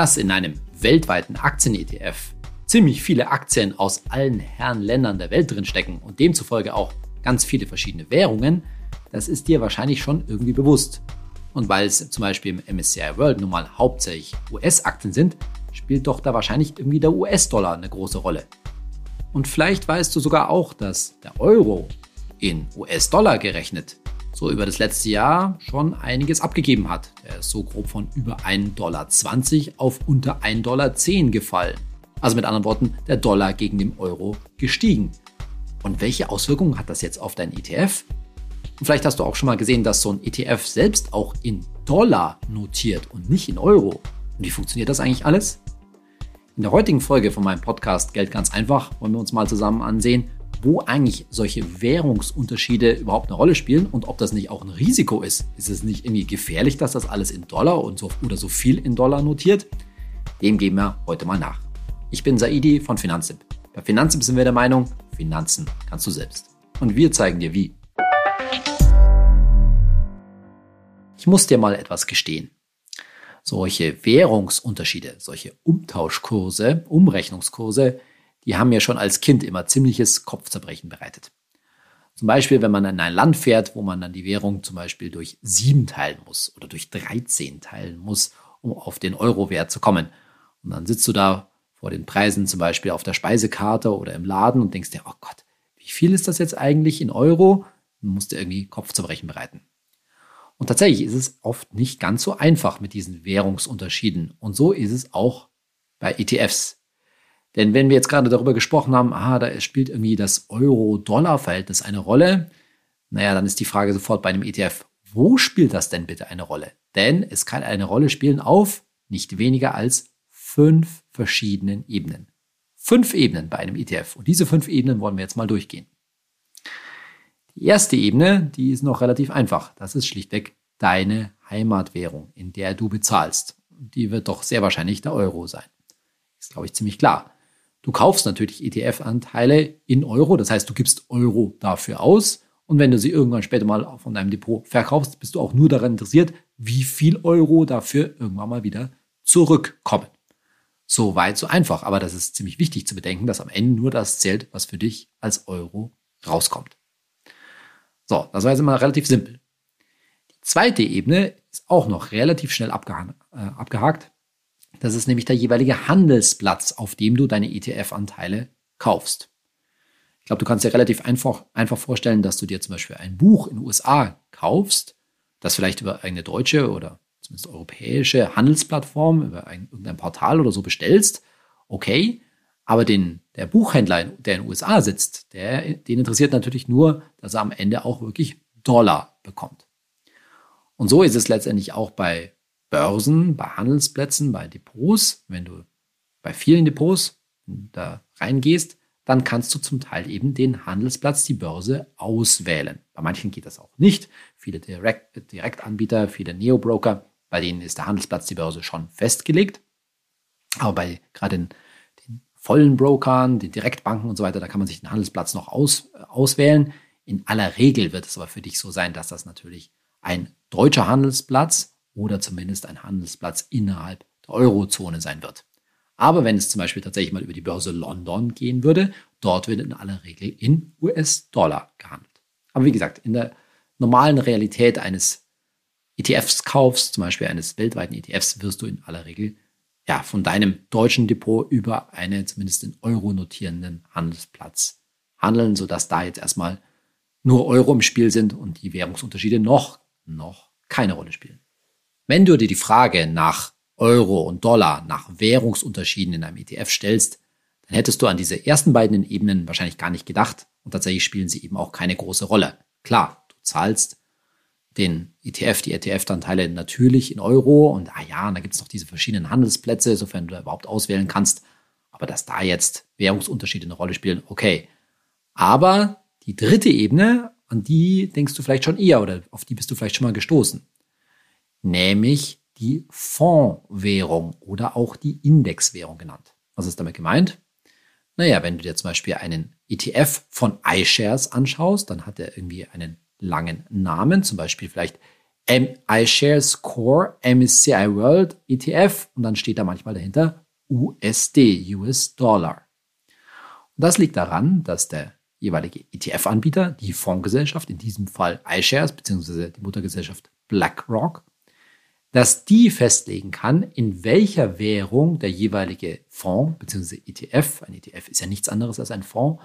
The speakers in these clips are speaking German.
Dass in einem weltweiten Aktien-ETF ziemlich viele Aktien aus allen Herren Ländern der Welt drinstecken und demzufolge auch ganz viele verschiedene Währungen, das ist dir wahrscheinlich schon irgendwie bewusst. Und weil es zum Beispiel im MSCI World nun mal hauptsächlich US-Aktien sind, spielt doch da wahrscheinlich irgendwie der US-Dollar eine große Rolle. Und vielleicht weißt du sogar auch, dass der Euro in US-Dollar gerechnet so über das letzte Jahr schon einiges abgegeben hat. Er ist so grob von über 1,20 Dollar auf unter 1,10 Dollar gefallen. Also mit anderen Worten, der Dollar gegen den Euro gestiegen. Und welche Auswirkungen hat das jetzt auf dein ETF? Und vielleicht hast du auch schon mal gesehen, dass so ein ETF selbst auch in Dollar notiert und nicht in Euro. Und wie funktioniert das eigentlich alles? In der heutigen Folge von meinem Podcast Geld ganz einfach wollen wir uns mal zusammen ansehen, wo eigentlich solche Währungsunterschiede überhaupt eine Rolle spielen und ob das nicht auch ein Risiko ist. Ist es nicht irgendwie gefährlich, dass das alles in Dollar und so oder so viel in Dollar notiert? Dem gehen wir heute mal nach. Ich bin Saidi von Finanzimp. Bei Finanzimp sind wir der Meinung, Finanzen kannst du selbst. Und wir zeigen dir wie. Ich muss dir mal etwas gestehen. Solche Währungsunterschiede, solche Umtauschkurse, Umrechnungskurse, die haben mir schon als Kind immer ziemliches Kopfzerbrechen bereitet. Zum Beispiel, wenn man in ein Land fährt, wo man dann die Währung zum Beispiel durch sieben teilen muss oder durch 13 teilen muss, um auf den Euro-Wert zu kommen. Und dann sitzt du da vor den Preisen zum Beispiel auf der Speisekarte oder im Laden und denkst dir, oh Gott, wie viel ist das jetzt eigentlich in Euro? Dann musst du irgendwie Kopfzerbrechen bereiten. Und tatsächlich ist es oft nicht ganz so einfach mit diesen Währungsunterschieden. Und so ist es auch bei ETFs. Denn wenn wir jetzt gerade darüber gesprochen haben, ah, da spielt irgendwie das Euro-Dollar-Verhältnis eine Rolle, naja, dann ist die Frage sofort bei einem ETF, wo spielt das denn bitte eine Rolle? Denn es kann eine Rolle spielen auf nicht weniger als fünf verschiedenen Ebenen. Fünf Ebenen bei einem ETF. Und diese fünf Ebenen wollen wir jetzt mal durchgehen. Die erste Ebene, die ist noch relativ einfach. Das ist schlichtweg deine Heimatwährung, in der du bezahlst. Die wird doch sehr wahrscheinlich der Euro sein. Ist, glaube ich, ziemlich klar. Du kaufst natürlich ETF-Anteile in Euro, das heißt, du gibst Euro dafür aus. Und wenn du sie irgendwann später mal von deinem Depot verkaufst, bist du auch nur daran interessiert, wie viel Euro dafür irgendwann mal wieder zurückkommen. So weit, so einfach. Aber das ist ziemlich wichtig zu bedenken, dass am Ende nur das zählt, was für dich als Euro rauskommt. So, das war jetzt immer relativ simpel. Die zweite Ebene ist auch noch relativ schnell abgehakt. Das ist nämlich der jeweilige Handelsplatz, auf dem du deine ETF-Anteile kaufst. Ich glaube, du kannst dir relativ einfach, einfach vorstellen, dass du dir zum Beispiel ein Buch in den USA kaufst, das vielleicht über eine deutsche oder zumindest europäische Handelsplattform, über ein, irgendein Portal oder so bestellst. Okay, aber den, der Buchhändler, der in den USA sitzt, der, den interessiert natürlich nur, dass er am Ende auch wirklich Dollar bekommt. Und so ist es letztendlich auch bei Börsen, bei Handelsplätzen, bei Depots. Wenn du bei vielen Depots da reingehst, dann kannst du zum Teil eben den Handelsplatz, die Börse auswählen. Bei manchen geht das auch nicht. Viele Direkt, Direktanbieter, viele Neo-Broker, bei denen ist der Handelsplatz, die Börse schon festgelegt. Aber bei gerade den vollen Brokern, den Direktbanken und so weiter, da kann man sich den Handelsplatz noch aus, auswählen. In aller Regel wird es aber für dich so sein, dass das natürlich ein deutscher Handelsplatz oder zumindest ein Handelsplatz innerhalb der Eurozone sein wird. Aber wenn es zum Beispiel tatsächlich mal über die Börse London gehen würde, dort wird in aller Regel in US-Dollar gehandelt. Aber wie gesagt, in der normalen Realität eines ETFs-Kaufs, zum Beispiel eines weltweiten ETFs, wirst du in aller Regel ja, von deinem deutschen Depot über einen zumindest in Euro notierenden Handelsplatz handeln, sodass da jetzt erstmal nur Euro im Spiel sind und die Währungsunterschiede noch, noch keine Rolle spielen. Wenn du dir die Frage nach Euro und Dollar, nach Währungsunterschieden in einem ETF stellst, dann hättest du an diese ersten beiden Ebenen wahrscheinlich gar nicht gedacht und tatsächlich spielen sie eben auch keine große Rolle. Klar, du zahlst den ETF, die ETF-Anteile natürlich in Euro und ah ja, da gibt es noch diese verschiedenen Handelsplätze, sofern du überhaupt auswählen kannst. Aber dass da jetzt Währungsunterschiede eine Rolle spielen, okay. Aber die dritte Ebene, an die denkst du vielleicht schon eher oder auf die bist du vielleicht schon mal gestoßen. Nämlich die Fondswährung oder auch die Indexwährung genannt. Was ist damit gemeint? Naja, wenn du dir zum Beispiel einen ETF von iShares anschaust, dann hat er irgendwie einen langen Namen, zum Beispiel vielleicht iShares Core MSCI World ETF und dann steht da manchmal dahinter USD, US Dollar. Und das liegt daran, dass der jeweilige ETF-Anbieter, die Fondsgesellschaft, in diesem Fall iShares bzw. die Muttergesellschaft BlackRock, dass die festlegen kann, in welcher Währung der jeweilige Fonds bzw. ETF, ein ETF ist ja nichts anderes als ein Fonds,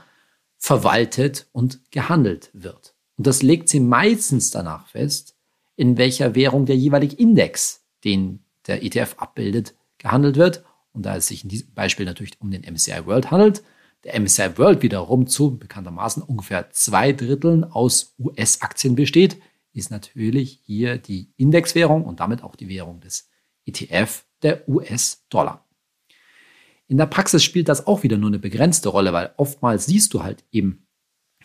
verwaltet und gehandelt wird. Und das legt sie meistens danach fest, in welcher Währung der jeweilige Index, den der ETF abbildet, gehandelt wird. Und da es sich in diesem Beispiel natürlich um den MSCI World handelt, der MSCI World wiederum zu bekanntermaßen ungefähr zwei Dritteln aus US-Aktien besteht, ist natürlich hier die Indexwährung und damit auch die Währung des ETF der US-Dollar. In der Praxis spielt das auch wieder nur eine begrenzte Rolle, weil oftmals siehst du halt eben,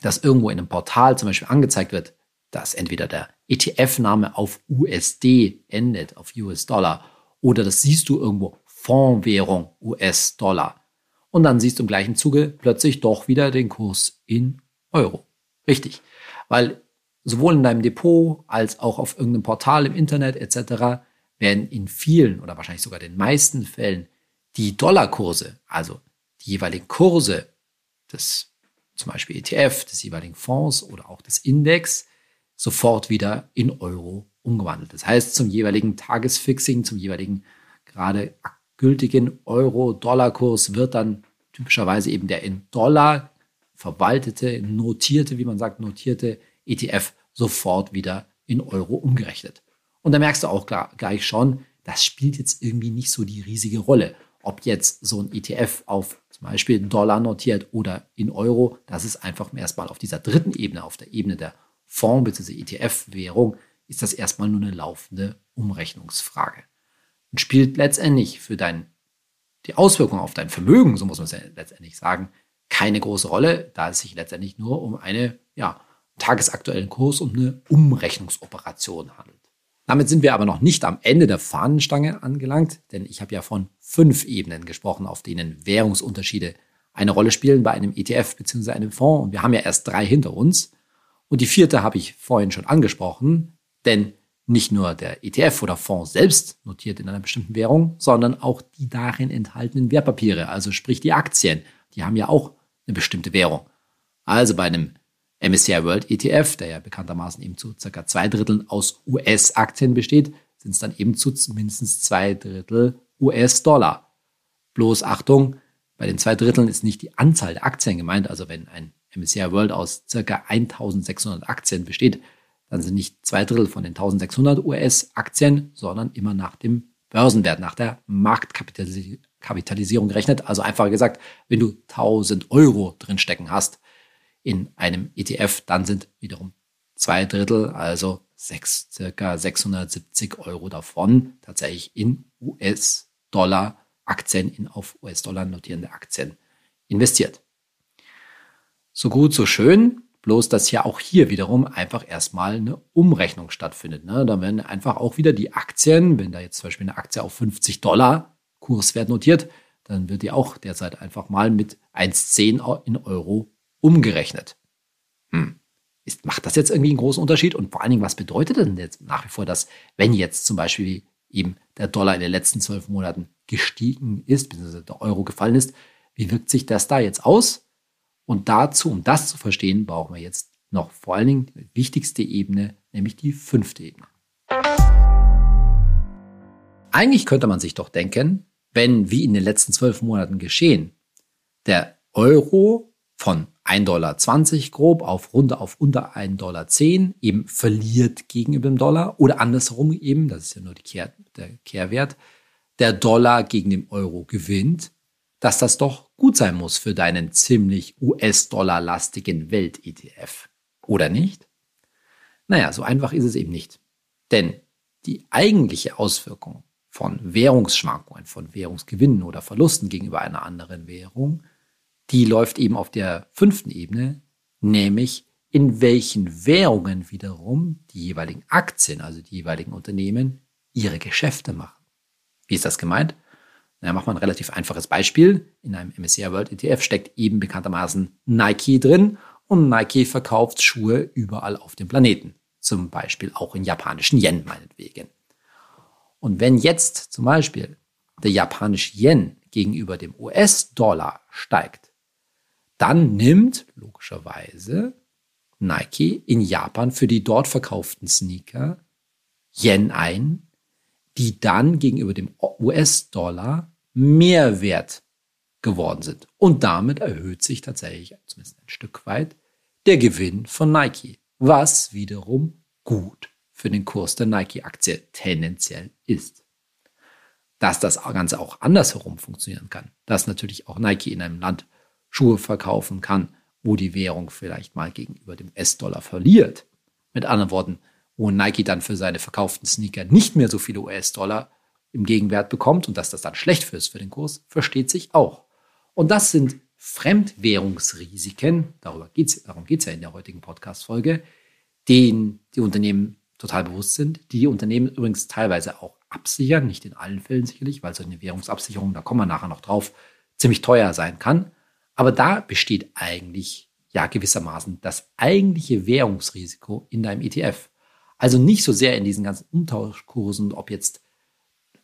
dass irgendwo in einem Portal zum Beispiel angezeigt wird, dass entweder der ETF-Name auf USD endet, auf US-Dollar, oder das siehst du irgendwo Fondswährung US-Dollar. Und dann siehst du im gleichen Zuge plötzlich doch wieder den Kurs in Euro. Richtig. Weil sowohl in deinem Depot als auch auf irgendeinem Portal im Internet etc. werden in vielen oder wahrscheinlich sogar den meisten Fällen die Dollarkurse, also die jeweiligen Kurse des zum Beispiel ETF, des jeweiligen Fonds oder auch des Index, sofort wieder in Euro umgewandelt. Das heißt, zum jeweiligen Tagesfixing, zum jeweiligen gerade gültigen Euro-Dollar-Kurs wird dann typischerweise eben der in Dollar verwaltete, notierte, wie man sagt, notierte ETF sofort wieder in Euro umgerechnet. Und da merkst du auch gleich schon, das spielt jetzt irgendwie nicht so die riesige Rolle. Ob jetzt so ein ETF auf zum Beispiel Dollar notiert oder in Euro, das ist einfach erstmal auf dieser dritten Ebene, auf der Ebene der Fonds- bzw. ETF-Währung, ist das erstmal nur eine laufende Umrechnungsfrage. Und spielt letztendlich für dein, die Auswirkungen auf dein Vermögen, so muss man es ja letztendlich sagen, keine große Rolle, da es sich letztendlich nur um eine ja, tagesaktuellen Kurs und eine Umrechnungsoperation handelt. Damit sind wir aber noch nicht am Ende der Fahnenstange angelangt, denn ich habe ja von fünf Ebenen gesprochen, auf denen Währungsunterschiede eine Rolle spielen bei einem ETF bzw. einem Fonds. Und wir haben ja erst drei hinter uns. Und die vierte habe ich vorhin schon angesprochen, denn nicht nur der ETF oder Fonds selbst notiert in einer bestimmten Währung, sondern auch die darin enthaltenen Wertpapiere, also sprich die Aktien, die haben ja auch eine bestimmte Währung. Also bei einem MSCI World ETF, der ja bekanntermaßen eben zu circa zwei Dritteln aus US-Aktien besteht, sind es dann eben zu mindestens zwei Drittel US-Dollar. Bloß Achtung, bei den zwei Dritteln ist nicht die Anzahl der Aktien gemeint. Also wenn ein MSCI World aus circa 1600 Aktien besteht, dann sind nicht zwei Drittel von den 1600 US-Aktien, sondern immer nach dem Börsenwert, nach der Marktkapitalisierung gerechnet. Also einfacher gesagt, wenn du 1000 Euro drinstecken hast, in einem ETF, dann sind wiederum zwei Drittel, also sechs, circa 670 Euro davon tatsächlich in US-Dollar Aktien, in auf US-Dollar notierende Aktien investiert. So gut, so schön. Bloß, dass ja auch hier wiederum einfach erstmal eine Umrechnung stattfindet. Ne? Da werden einfach auch wieder die Aktien, wenn da jetzt zum Beispiel eine Aktie auf 50 Dollar Kurswert notiert, dann wird die auch derzeit einfach mal mit 1,10 in Euro umgerechnet. Hm. Ist, macht das jetzt irgendwie einen großen Unterschied? Und vor allen Dingen, was bedeutet denn jetzt nach wie vor das, wenn jetzt zum Beispiel eben der Dollar in den letzten zwölf Monaten gestiegen ist, beziehungsweise der Euro gefallen ist, wie wirkt sich das da jetzt aus? Und dazu, um das zu verstehen, brauchen wir jetzt noch vor allen Dingen die wichtigste Ebene, nämlich die fünfte Ebene. Eigentlich könnte man sich doch denken, wenn, wie in den letzten zwölf Monaten geschehen, der Euro von 1,20 Dollar grob auf runter auf unter 1,10 Dollar eben verliert gegenüber dem Dollar oder andersherum eben, das ist ja nur Kehr, der Kehrwert, der Dollar gegen den Euro gewinnt, dass das doch gut sein muss für deinen ziemlich US-Dollar-lastigen Welt-ETF. Oder nicht? Naja, so einfach ist es eben nicht. Denn die eigentliche Auswirkung von Währungsschwankungen, von Währungsgewinnen oder Verlusten gegenüber einer anderen Währung die läuft eben auf der fünften Ebene, nämlich in welchen Währungen wiederum die jeweiligen Aktien, also die jeweiligen Unternehmen, ihre Geschäfte machen. Wie ist das gemeint? Na, macht man ein relativ einfaches Beispiel. In einem MSCI World ETF steckt eben bekanntermaßen Nike drin und Nike verkauft Schuhe überall auf dem Planeten. zum Beispiel auch in japanischen Yen meinetwegen. Und wenn jetzt zum Beispiel der japanische Yen gegenüber dem US-Dollar steigt, dann nimmt logischerweise Nike in Japan für die dort verkauften Sneaker Yen ein, die dann gegenüber dem US-Dollar mehr wert geworden sind. Und damit erhöht sich tatsächlich, zumindest ein Stück weit, der Gewinn von Nike, was wiederum gut für den Kurs der Nike-Aktie tendenziell ist. Dass das Ganze auch andersherum funktionieren kann, dass natürlich auch Nike in einem Land Schuhe verkaufen kann, wo die Währung vielleicht mal gegenüber dem US-Dollar verliert. Mit anderen Worten, wo Nike dann für seine verkauften Sneaker nicht mehr so viele US-Dollar im Gegenwert bekommt und dass das dann schlecht für ist für den Kurs, versteht sich auch. Und das sind Fremdwährungsrisiken, darüber geht's, darum geht es ja in der heutigen Podcast-Folge, denen die Unternehmen total bewusst sind, die die Unternehmen übrigens teilweise auch absichern, nicht in allen Fällen sicherlich, weil so eine Währungsabsicherung, da kommen wir nachher noch drauf, ziemlich teuer sein kann. Aber da besteht eigentlich ja gewissermaßen das eigentliche Währungsrisiko in deinem ETF. Also nicht so sehr in diesen ganzen Umtauschkursen, ob jetzt,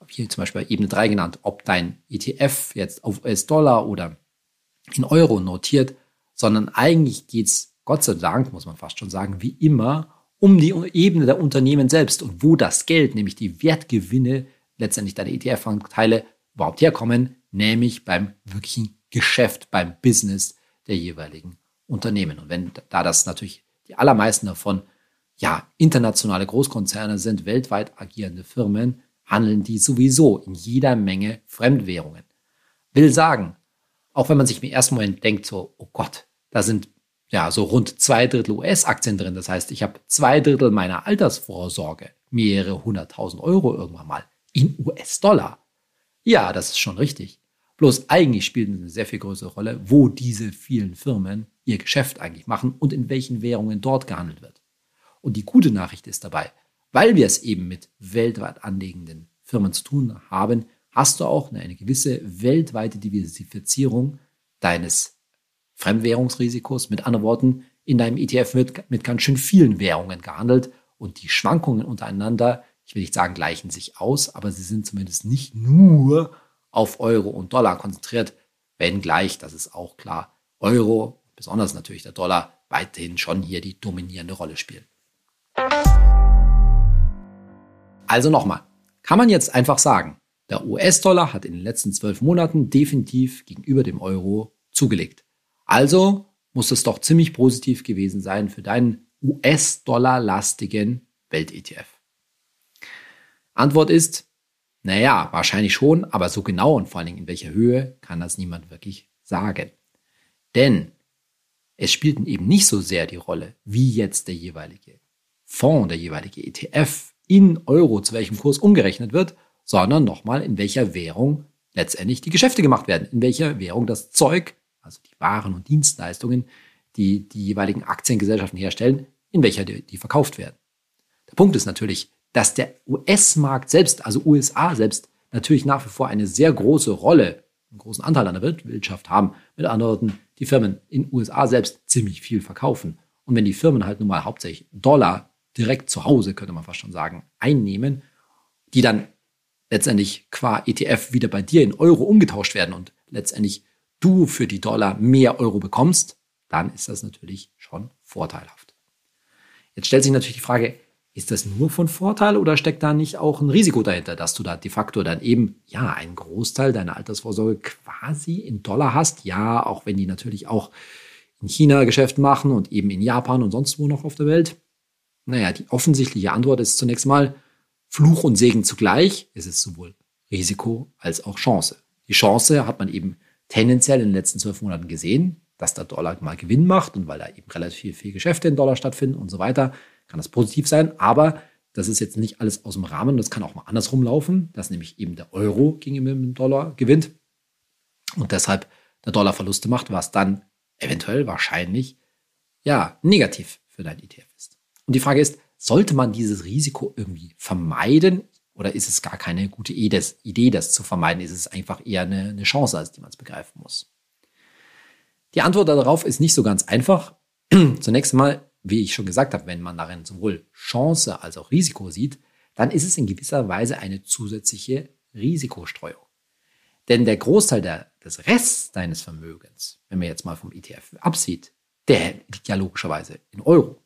hier zum Beispiel Ebene 3 genannt, ob dein ETF jetzt auf US-Dollar oder in Euro notiert, sondern eigentlich geht's Gott sei Dank, muss man fast schon sagen, wie immer um die Ebene der Unternehmen selbst und wo das Geld, nämlich die Wertgewinne, letztendlich deine ETF-Anteile überhaupt herkommen, nämlich beim wirklichen Geschäft, beim Business der jeweiligen Unternehmen. Und wenn da das natürlich die allermeisten davon ja internationale Großkonzerne sind, weltweit agierende Firmen, handeln die sowieso in jeder Menge Fremdwährungen. Will sagen, auch wenn man sich im ersten Moment denkt so, oh Gott, da sind ja, so rund zwei Drittel US-Aktien drin. Das heißt, ich habe zwei Drittel meiner Altersvorsorge, mehrere hunderttausend Euro irgendwann mal, in US-Dollar. Ja, das ist schon richtig. Bloß eigentlich spielt eine sehr viel größere Rolle, wo diese vielen Firmen ihr Geschäft eigentlich machen und in welchen Währungen dort gehandelt wird. Und die gute Nachricht ist dabei, weil wir es eben mit weltweit anlegenden Firmen zu tun haben, hast du auch eine gewisse weltweite Diversifizierung deines Fremdwährungsrisikos. Mit anderen Worten, in deinem ETF wird mit ganz schön vielen Währungen gehandelt und die Schwankungen untereinander, ich will nicht sagen, gleichen sich aus, aber sie sind zumindest nicht nur auf Euro und Dollar konzentriert, wenngleich, das ist auch klar, Euro, besonders natürlich der Dollar, weiterhin schon hier die dominierende Rolle spielen. Also nochmal, kann man jetzt einfach sagen, der US-Dollar hat in den letzten zwölf Monaten definitiv gegenüber dem Euro zugelegt. Also muss es doch ziemlich positiv gewesen sein für deinen US-Dollar-lastigen Welt-ETF. Antwort ist, naja, wahrscheinlich schon, aber so genau und vor allen Dingen in welcher Höhe kann das niemand wirklich sagen. Denn es spielt eben nicht so sehr die Rolle, wie jetzt der jeweilige Fonds, der jeweilige ETF in Euro zu welchem Kurs umgerechnet wird, sondern nochmal in welcher Währung letztendlich die Geschäfte gemacht werden, in welcher Währung das Zeug also die Waren und Dienstleistungen, die die jeweiligen Aktiengesellschaften herstellen, in welcher die, die verkauft werden. Der Punkt ist natürlich, dass der US-Markt selbst, also USA selbst, natürlich nach wie vor eine sehr große Rolle, einen großen Anteil an der Weltwirtschaft haben. Mit anderen Worten, die Firmen in USA selbst ziemlich viel verkaufen. Und wenn die Firmen halt nun mal hauptsächlich Dollar direkt zu Hause, könnte man fast schon sagen, einnehmen, die dann letztendlich qua ETF wieder bei dir in Euro umgetauscht werden und letztendlich du für die Dollar mehr Euro bekommst, dann ist das natürlich schon vorteilhaft. Jetzt stellt sich natürlich die Frage, ist das nur von Vorteil oder steckt da nicht auch ein Risiko dahinter, dass du da de facto dann eben, ja, einen Großteil deiner Altersvorsorge quasi in Dollar hast? Ja, auch wenn die natürlich auch in China Geschäft machen und eben in Japan und sonst wo noch auf der Welt. Naja, die offensichtliche Antwort ist zunächst mal Fluch und Segen zugleich. Es ist sowohl Risiko als auch Chance. Die Chance hat man eben tendenziell in den letzten zwölf Monaten gesehen, dass der Dollar mal Gewinn macht und weil da eben relativ viel Geschäfte in Dollar stattfinden und so weiter, kann das positiv sein. Aber das ist jetzt nicht alles aus dem Rahmen. Das kann auch mal andersrum laufen, dass nämlich eben der Euro gegenüber dem Dollar gewinnt und deshalb der Dollar Verluste macht, was dann eventuell wahrscheinlich ja negativ für dein ETF ist. Und die Frage ist, sollte man dieses Risiko irgendwie vermeiden? Oder ist es gar keine gute Idee, das zu vermeiden? Ist es einfach eher eine, Chance, als die man es begreifen muss? Die Antwort darauf ist nicht so ganz einfach. Zunächst mal, wie ich schon gesagt habe, wenn man darin sowohl Chance als auch Risiko sieht, dann ist es in gewisser Weise eine zusätzliche Risikostreuung. Denn der Großteil der, des Rests deines Vermögens, wenn man jetzt mal vom ETF absieht, der liegt ja logischerweise in Euro.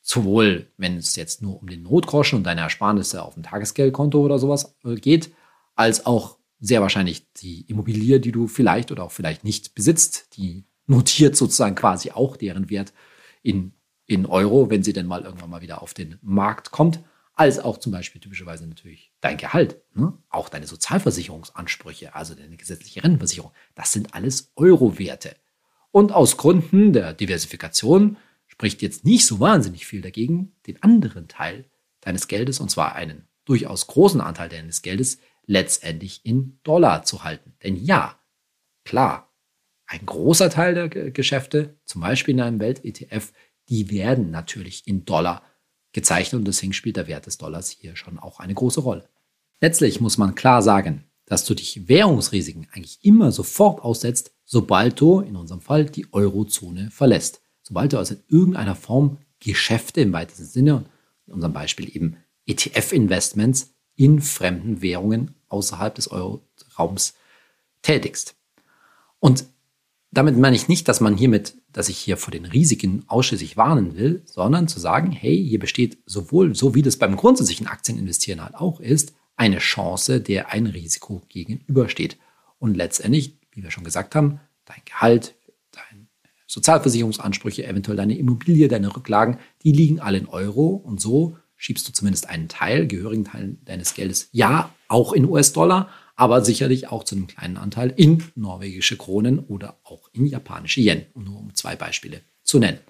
Sowohl, wenn es jetzt nur um den Notgroschen und deine Ersparnisse auf dem Tagesgeldkonto oder sowas äh, geht, als auch sehr wahrscheinlich die Immobilie, die du vielleicht oder auch vielleicht nicht besitzt, die notiert sozusagen quasi auch deren Wert in, in Euro, wenn sie denn mal irgendwann mal wieder auf den Markt kommt, als auch zum Beispiel typischerweise natürlich dein Gehalt, ne? auch deine Sozialversicherungsansprüche, also deine gesetzliche Rentenversicherung, das sind alles Euro-Werte. Und aus Gründen der Diversifikation spricht jetzt nicht so wahnsinnig viel dagegen, den anderen Teil deines Geldes, und zwar einen durchaus großen Anteil deines Geldes, letztendlich in Dollar zu halten. Denn ja, klar, ein großer Teil der Geschäfte, zum Beispiel in einem Welt-ETF, die werden natürlich in Dollar gezeichnet und deswegen spielt der Wert des Dollars hier schon auch eine große Rolle. Letztlich muss man klar sagen, dass du dich Währungsrisiken eigentlich immer sofort aussetzt, sobald du in unserem Fall die Eurozone verlässt. Sobald du also in irgendeiner Form Geschäfte im weitesten Sinne, in unserem Beispiel eben ETF-Investments in fremden Währungen außerhalb des Euroraums tätigst. Und damit meine ich nicht, dass man hiermit, dass ich hier vor den Risiken ausschließlich warnen will, sondern zu sagen, hey, hier besteht sowohl, so wie das beim grundsätzlichen Aktieninvestieren halt auch ist, eine Chance, der ein Risiko gegenübersteht. Und letztendlich, wie wir schon gesagt haben, dein Gehalt, deine Sozialversicherungsansprüche, eventuell deine Immobilie, deine Rücklagen, die liegen alle in Euro und so schiebst du zumindest einen Teil, gehörigen Teil deines Geldes, ja, auch in US-Dollar, aber sicherlich auch zu einem kleinen Anteil in norwegische Kronen oder auch in japanische Yen, nur um zwei Beispiele zu nennen.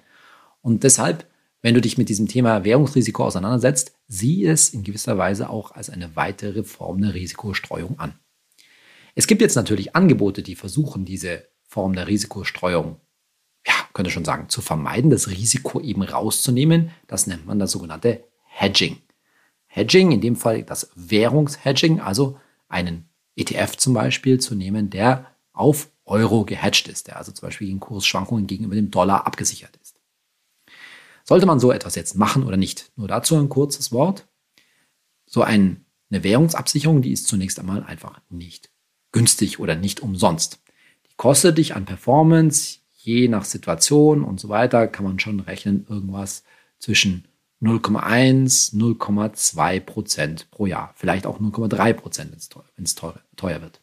Und deshalb, wenn du dich mit diesem Thema Währungsrisiko auseinandersetzt, sieh es in gewisser Weise auch als eine weitere Form der Risikostreuung an. Es gibt jetzt natürlich Angebote, die versuchen, diese Form der Risikostreuung, ja, könnte schon sagen, zu vermeiden, das Risiko eben rauszunehmen. Das nennt man das sogenannte Hedging. Hedging, in dem Fall das Währungshedging, also einen ETF zum Beispiel zu nehmen, der auf Euro gehedged ist, der also zum Beispiel gegen Kursschwankungen gegenüber dem Dollar abgesichert ist. Sollte man so etwas jetzt machen oder nicht? Nur dazu ein kurzes Wort. So ein, eine Währungsabsicherung, die ist zunächst einmal einfach nicht günstig oder nicht umsonst. Die kostet dich an Performance, je nach Situation und so weiter, kann man schon rechnen, irgendwas zwischen 0,1, 0,2 Prozent pro Jahr. Vielleicht auch 0,3 Prozent, wenn es teuer, wird.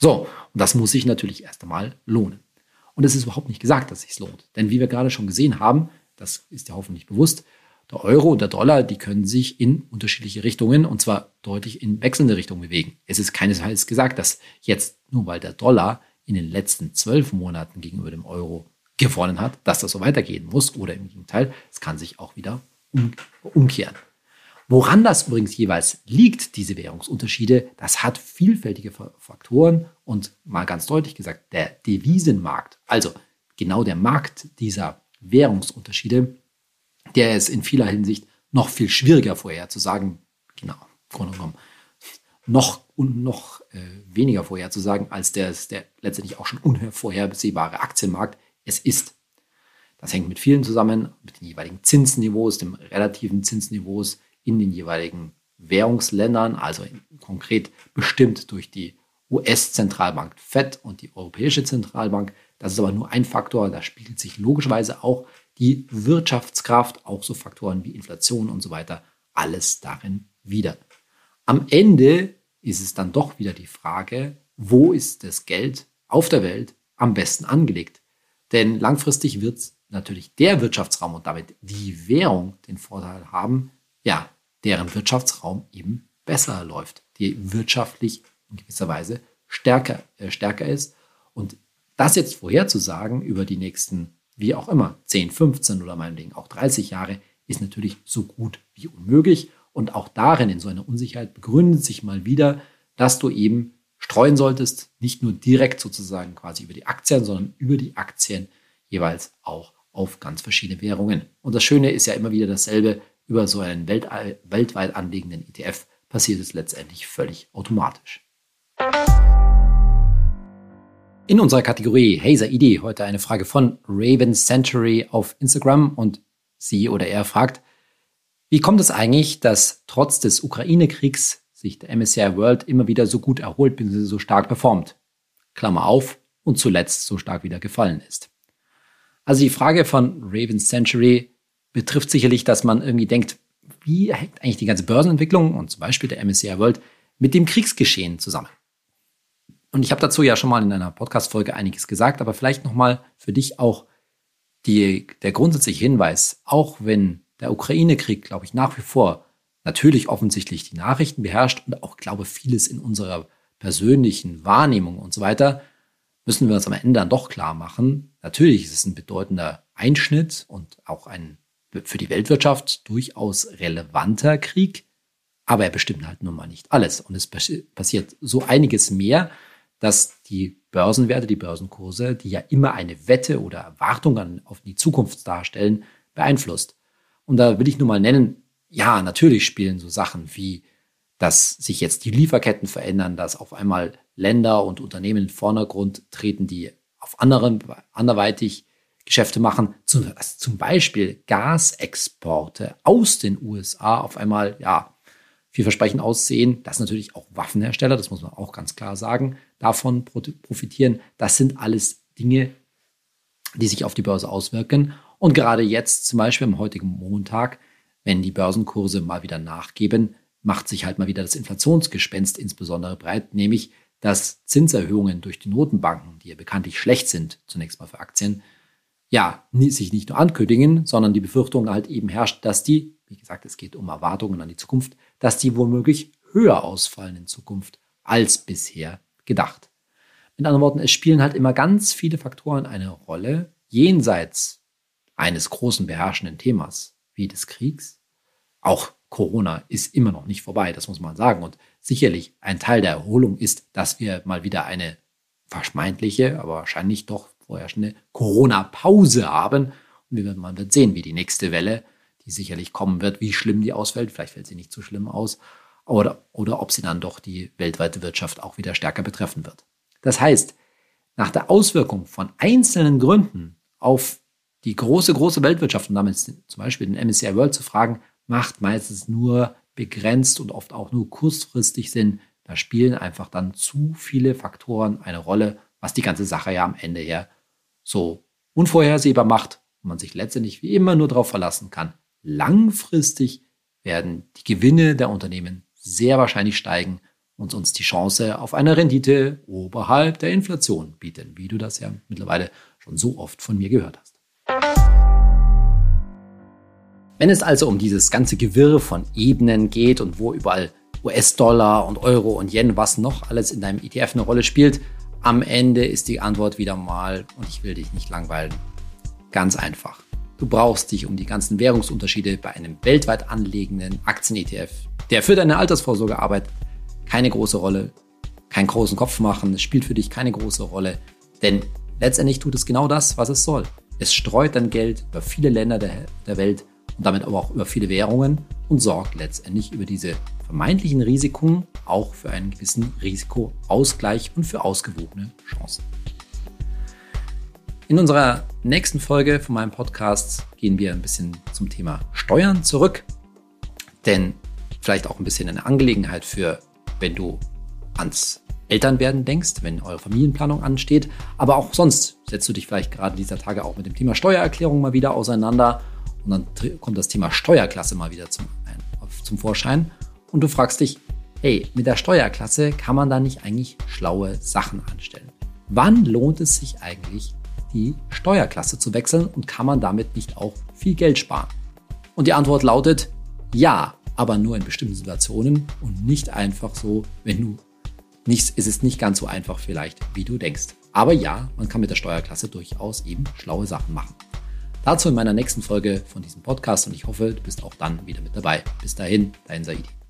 So, und das muss sich natürlich erst einmal lohnen. Und es ist überhaupt nicht gesagt, dass es sich lohnt. Denn wie wir gerade schon gesehen haben, das ist ja hoffentlich bewusst, der Euro und der Dollar, die können sich in unterschiedliche Richtungen und zwar deutlich in wechselnde Richtungen bewegen. Es ist keinesfalls gesagt, dass jetzt nur weil der Dollar in den letzten zwölf Monaten gegenüber dem Euro gewonnen hat, dass das so weitergehen muss oder im Gegenteil, es kann sich auch wieder um, umkehren. Woran das übrigens jeweils liegt, diese Währungsunterschiede, das hat vielfältige Faktoren und mal ganz deutlich gesagt, der Devisenmarkt, also genau der Markt dieser Währungsunterschiede, der ist in vieler Hinsicht noch viel schwieriger vorherzusagen, genau, im Grunde genommen, noch und noch äh, weniger vorherzusagen, als der, der letztendlich auch schon unvorhersehbare Aktienmarkt es ist. Das hängt mit vielen zusammen, mit den jeweiligen Zinsniveaus, dem relativen Zinsniveaus in den jeweiligen Währungsländern, also konkret bestimmt durch die US-Zentralbank FED und die Europäische Zentralbank. Das ist aber nur ein Faktor, da spiegelt sich logischerweise auch die Wirtschaftskraft, auch so Faktoren wie Inflation und so weiter, alles darin wieder. Am Ende ist es dann doch wieder die Frage, wo ist das Geld auf der Welt am besten angelegt? Denn langfristig wird es natürlich der Wirtschaftsraum und damit die Währung den Vorteil haben, ja, deren Wirtschaftsraum eben besser läuft, die wirtschaftlich in gewisser Weise stärker, äh, stärker ist. Und das jetzt vorherzusagen über die nächsten, wie auch immer, 10, 15 oder meinetwegen auch 30 Jahre, ist natürlich so gut wie unmöglich. Und auch darin, in so einer Unsicherheit, begründet sich mal wieder, dass du eben streuen solltest, nicht nur direkt sozusagen quasi über die Aktien, sondern über die Aktien jeweils auch auf ganz verschiedene Währungen. Und das Schöne ist ja immer wieder dasselbe, über so einen Welt, weltweit anliegenden ETF passiert es letztendlich völlig automatisch. In unserer Kategorie Hazer Idee heute eine Frage von Raven Century auf Instagram und sie oder er fragt, wie kommt es eigentlich, dass trotz des Ukraine-Kriegs sich der MSCI World immer wieder so gut erholt bzw. so stark performt? Klammer auf, und zuletzt so stark wieder gefallen ist. Also die Frage von Raven Century betrifft sicherlich, dass man irgendwie denkt, wie hängt eigentlich die ganze Börsenentwicklung und zum Beispiel der MSCI World mit dem Kriegsgeschehen zusammen? Und ich habe dazu ja schon mal in einer Podcast-Folge einiges gesagt, aber vielleicht nochmal für dich auch die, der grundsätzliche Hinweis, auch wenn der Ukraine-Krieg, glaube ich, nach wie vor natürlich offensichtlich die Nachrichten beherrscht und auch, glaube vieles in unserer persönlichen Wahrnehmung und so weiter, müssen wir uns am Ende dann doch klar machen. Natürlich ist es ein bedeutender Einschnitt und auch ein für die Weltwirtschaft durchaus relevanter Krieg, aber er bestimmt halt nun mal nicht alles. Und es passiert so einiges mehr, dass die Börsenwerte, die Börsenkurse, die ja immer eine Wette oder Erwartung an, auf die Zukunft darstellen, beeinflusst. Und da will ich nur mal nennen, ja, natürlich spielen so Sachen wie, dass sich jetzt die Lieferketten verändern, dass auf einmal Länder und Unternehmen in den Vordergrund treten, die auf anderen, anderweitig Geschäfte machen, zum, zum Beispiel Gasexporte aus den USA auf einmal, ja, vielversprechend aussehen, dass natürlich auch Waffenhersteller, das muss man auch ganz klar sagen, davon profitieren. Das sind alles Dinge, die sich auf die Börse auswirken. Und gerade jetzt, zum Beispiel am heutigen Montag, wenn die Börsenkurse mal wieder nachgeben, macht sich halt mal wieder das Inflationsgespenst insbesondere breit, nämlich dass Zinserhöhungen durch die Notenbanken, die ja bekanntlich schlecht sind, zunächst mal für Aktien, ja, sich nicht nur ankündigen, sondern die Befürchtung halt eben herrscht, dass die, wie gesagt, es geht um Erwartungen an die Zukunft, dass die womöglich höher ausfallen in Zukunft als bisher gedacht. Mit anderen Worten, es spielen halt immer ganz viele Faktoren eine Rolle, jenseits eines großen beherrschenden Themas wie des Kriegs. Auch Corona ist immer noch nicht vorbei, das muss man sagen. Und sicherlich ein Teil der Erholung ist, dass wir mal wieder eine vermeintliche, aber wahrscheinlich doch vorherrschende Corona-Pause haben. Und man wird sehen, wie die nächste Welle, die sicherlich kommen wird, wie schlimm die ausfällt. Vielleicht fällt sie nicht so schlimm aus. Oder, oder ob sie dann doch die weltweite Wirtschaft auch wieder stärker betreffen wird. Das heißt, nach der Auswirkung von einzelnen Gründen auf die große, große Weltwirtschaft und damit zum Beispiel den MSCI World zu fragen, macht meistens nur begrenzt und oft auch nur kurzfristig Sinn. Da spielen einfach dann zu viele Faktoren eine Rolle, was die ganze Sache ja am Ende her so unvorhersehbar macht und man sich letztendlich wie immer nur darauf verlassen kann. Langfristig werden die Gewinne der Unternehmen sehr wahrscheinlich steigen und uns die Chance auf eine Rendite oberhalb der Inflation bieten, wie du das ja mittlerweile schon so oft von mir gehört hast. Wenn es also um dieses ganze Gewirr von Ebenen geht und wo überall US-Dollar und Euro und Yen, was noch alles in deinem ETF eine Rolle spielt, am Ende ist die Antwort wieder mal, und ich will dich nicht langweilen, ganz einfach. Du brauchst dich um die ganzen Währungsunterschiede bei einem weltweit anlegenden Aktien-ETF, der für deine Altersvorsorge arbeitet, keine große Rolle, keinen großen Kopf machen, es spielt für dich keine große Rolle, denn letztendlich tut es genau das, was es soll. Es streut dein Geld über viele Länder der, der Welt und damit aber auch über viele Währungen und sorgt letztendlich über diese vermeintlichen Risiken auch für einen gewissen Risikoausgleich und für ausgewogene Chancen. In unserer nächsten Folge von meinem Podcast gehen wir ein bisschen zum Thema Steuern zurück, denn vielleicht auch ein bisschen eine Angelegenheit für, wenn du ans Elternwerden denkst, wenn eure Familienplanung ansteht, aber auch sonst setzt du dich vielleicht gerade dieser Tage auch mit dem Thema Steuererklärung mal wieder auseinander und dann kommt das Thema Steuerklasse mal wieder zum, zum Vorschein und du fragst dich, hey, mit der Steuerklasse kann man da nicht eigentlich schlaue Sachen anstellen? Wann lohnt es sich eigentlich, die Steuerklasse zu wechseln und kann man damit nicht auch viel Geld sparen? Und die Antwort lautet ja, aber nur in bestimmten Situationen und nicht einfach so, wenn du nicht, ist es nicht ganz so einfach vielleicht, wie du denkst. Aber ja, man kann mit der Steuerklasse durchaus eben schlaue Sachen machen. Dazu in meiner nächsten Folge von diesem Podcast und ich hoffe, du bist auch dann wieder mit dabei. Bis dahin, dein Saidi.